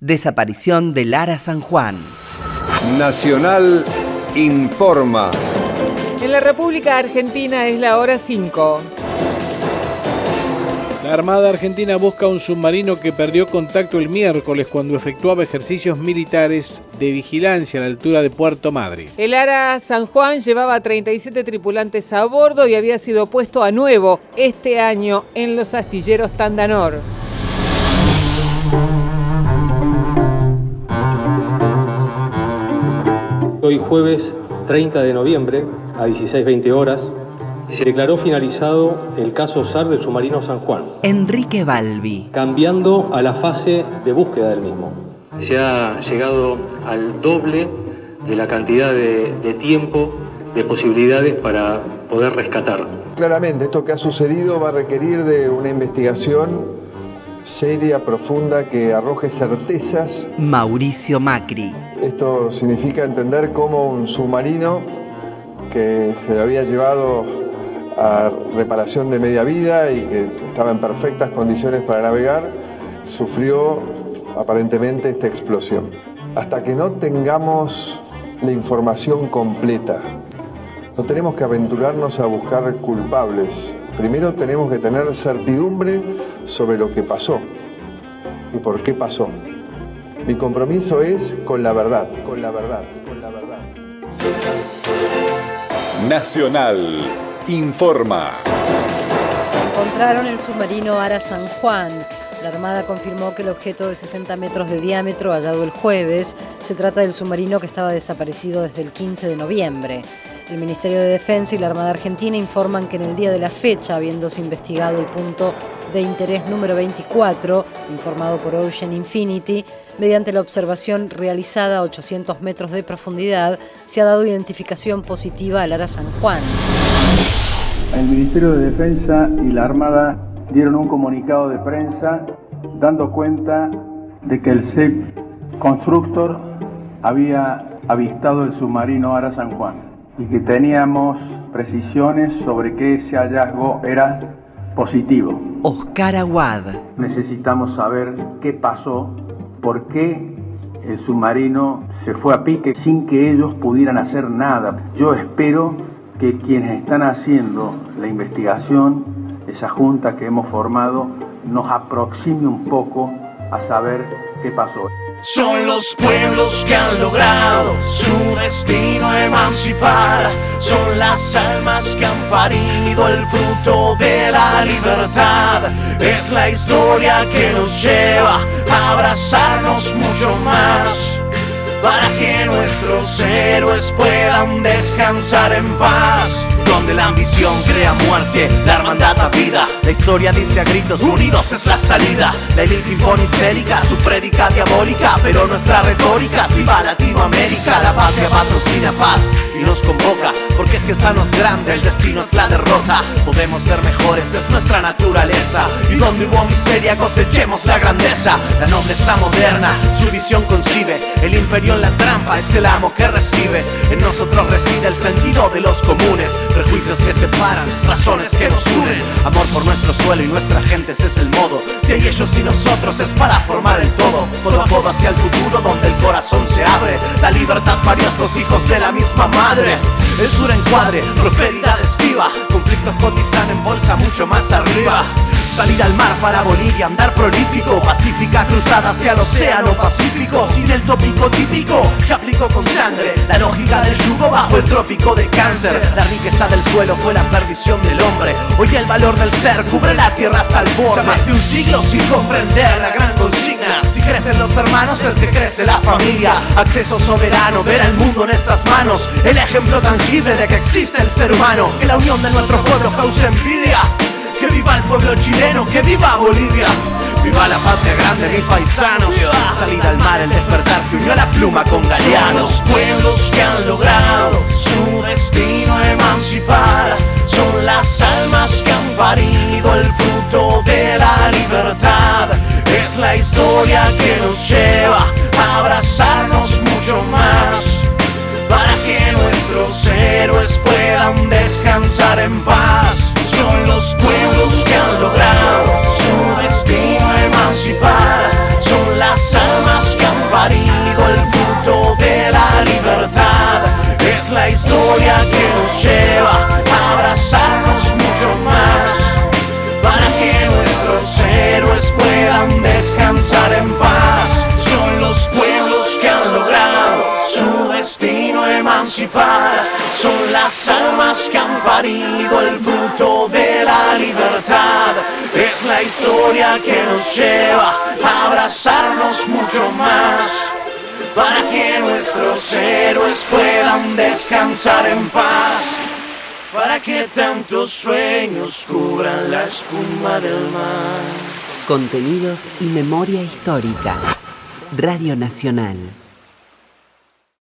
Desaparición de Lara San Juan. Nacional informa. En la República Argentina es la hora 5. La Armada Argentina busca un submarino que perdió contacto el miércoles cuando efectuaba ejercicios militares de vigilancia a la altura de Puerto Madrid. El Ara San Juan llevaba 37 tripulantes a bordo y había sido puesto a nuevo este año en los astilleros Tandanor. Hoy jueves 30 de noviembre a 16.20 horas se declaró finalizado el caso SAR del submarino San Juan. Enrique Balbi. Cambiando a la fase de búsqueda del mismo. Se ha llegado al doble de la cantidad de, de tiempo, de posibilidades para poder rescatar. Claramente, esto que ha sucedido va a requerir de una investigación seria, profunda, que arroje certezas. Mauricio Macri. Esto significa entender cómo un submarino que se había llevado a reparación de media vida y que estaba en perfectas condiciones para navegar, sufrió aparentemente esta explosión. Hasta que no tengamos la información completa, no tenemos que aventurarnos a buscar culpables. Primero tenemos que tener certidumbre sobre lo que pasó y por qué pasó. Mi compromiso es con la verdad, con la verdad, con la verdad. Nacional informa. Encontraron el submarino Ara San Juan. La Armada confirmó que el objeto de 60 metros de diámetro hallado el jueves se trata del submarino que estaba desaparecido desde el 15 de noviembre. El Ministerio de Defensa y la Armada Argentina informan que en el día de la fecha, habiéndose investigado el punto de interés número 24, informado por Ocean Infinity, mediante la observación realizada a 800 metros de profundidad, se ha dado identificación positiva al Ara San Juan. El Ministerio de Defensa y la Armada dieron un comunicado de prensa dando cuenta de que el CEP Constructor había avistado el submarino Ara San Juan y que teníamos precisiones sobre que ese hallazgo era positivo. Oscar Aguad. Necesitamos saber qué pasó, por qué el submarino se fue a pique sin que ellos pudieran hacer nada. Yo espero que quienes están haciendo la investigación, esa junta que hemos formado, nos aproxime un poco a saber qué pasó. Son los pueblos que han logrado su destino emancipar. Son las almas que han parido el fruto de la libertad. Es la historia que nos lleva a abrazarnos mucho más. Para que nuestros héroes puedan descansar en paz donde la ambición crea muerte, la hermandad da vida. La historia dice a gritos unidos es la salida. La élite impone histérica, su prédica diabólica, pero nuestra retórica es viva Latinoamérica. La patria patrocina paz y nos convoca, porque si esta no es grande, el destino es la derrota. Podemos ser mejores, es nuestra naturaleza. Y donde hubo miseria, cosechemos la grandeza. La nobleza moderna, su visión concibe. El imperio en la trampa es el amo que recibe. En nosotros reside el sentido de los comunes separan, razones que nos unen. Amor por nuestro suelo y nuestra gente, ese es el modo. Si hay ellos y nosotros es para formar el todo. Codo a hacia el futuro donde el corazón se abre. La libertad parió a estos hijos de la misma madre. El sur encuadre, prosperidad esquiva. Conflictos cotizan en bolsa mucho más arriba. Salir al mar para Bolivia, andar prolífico. Pacífica cruzada hacia el océano Pacífico Sin el tópico típico que aplico con sangre. La lógica del yugo bajo el trópico de cáncer. La riqueza del suelo fue la perdición del hombre. Hoy el valor del ser cubre la tierra hasta el borde. Ya más de un siglo sin comprender la gran consigna. Si crecen los hermanos es que crece la familia. Acceso soberano, ver el mundo en estas manos. El ejemplo tangible de que existe el ser humano. Que la unión de nuestro pueblo causa envidia que viva el pueblo chileno, que viva Bolivia. Viva la patria grande, mis paisanos. Salida al mar, el despertar que unió la pluma con Galeano. Son los pueblos que han logrado su destino emancipar. Son las almas que han parido el fruto de la libertad. Es la historia que nos lleva a abrazarnos mucho más. Para que nuestros héroes puedan descansar en paz. Son los pueblos historia que nos lleva a abrazarnos mucho más, para que nuestros héroes puedan descansar en paz. Son los pueblos que han logrado su destino emancipar, son las almas que han parido el fruto de la libertad. Es la historia que nos lleva a abrazarnos mucho más para que nuestros héroes puedan descansar en paz, para que tantos sueños cubran la espuma del mar. Contenidos y memoria histórica. Radio Nacional.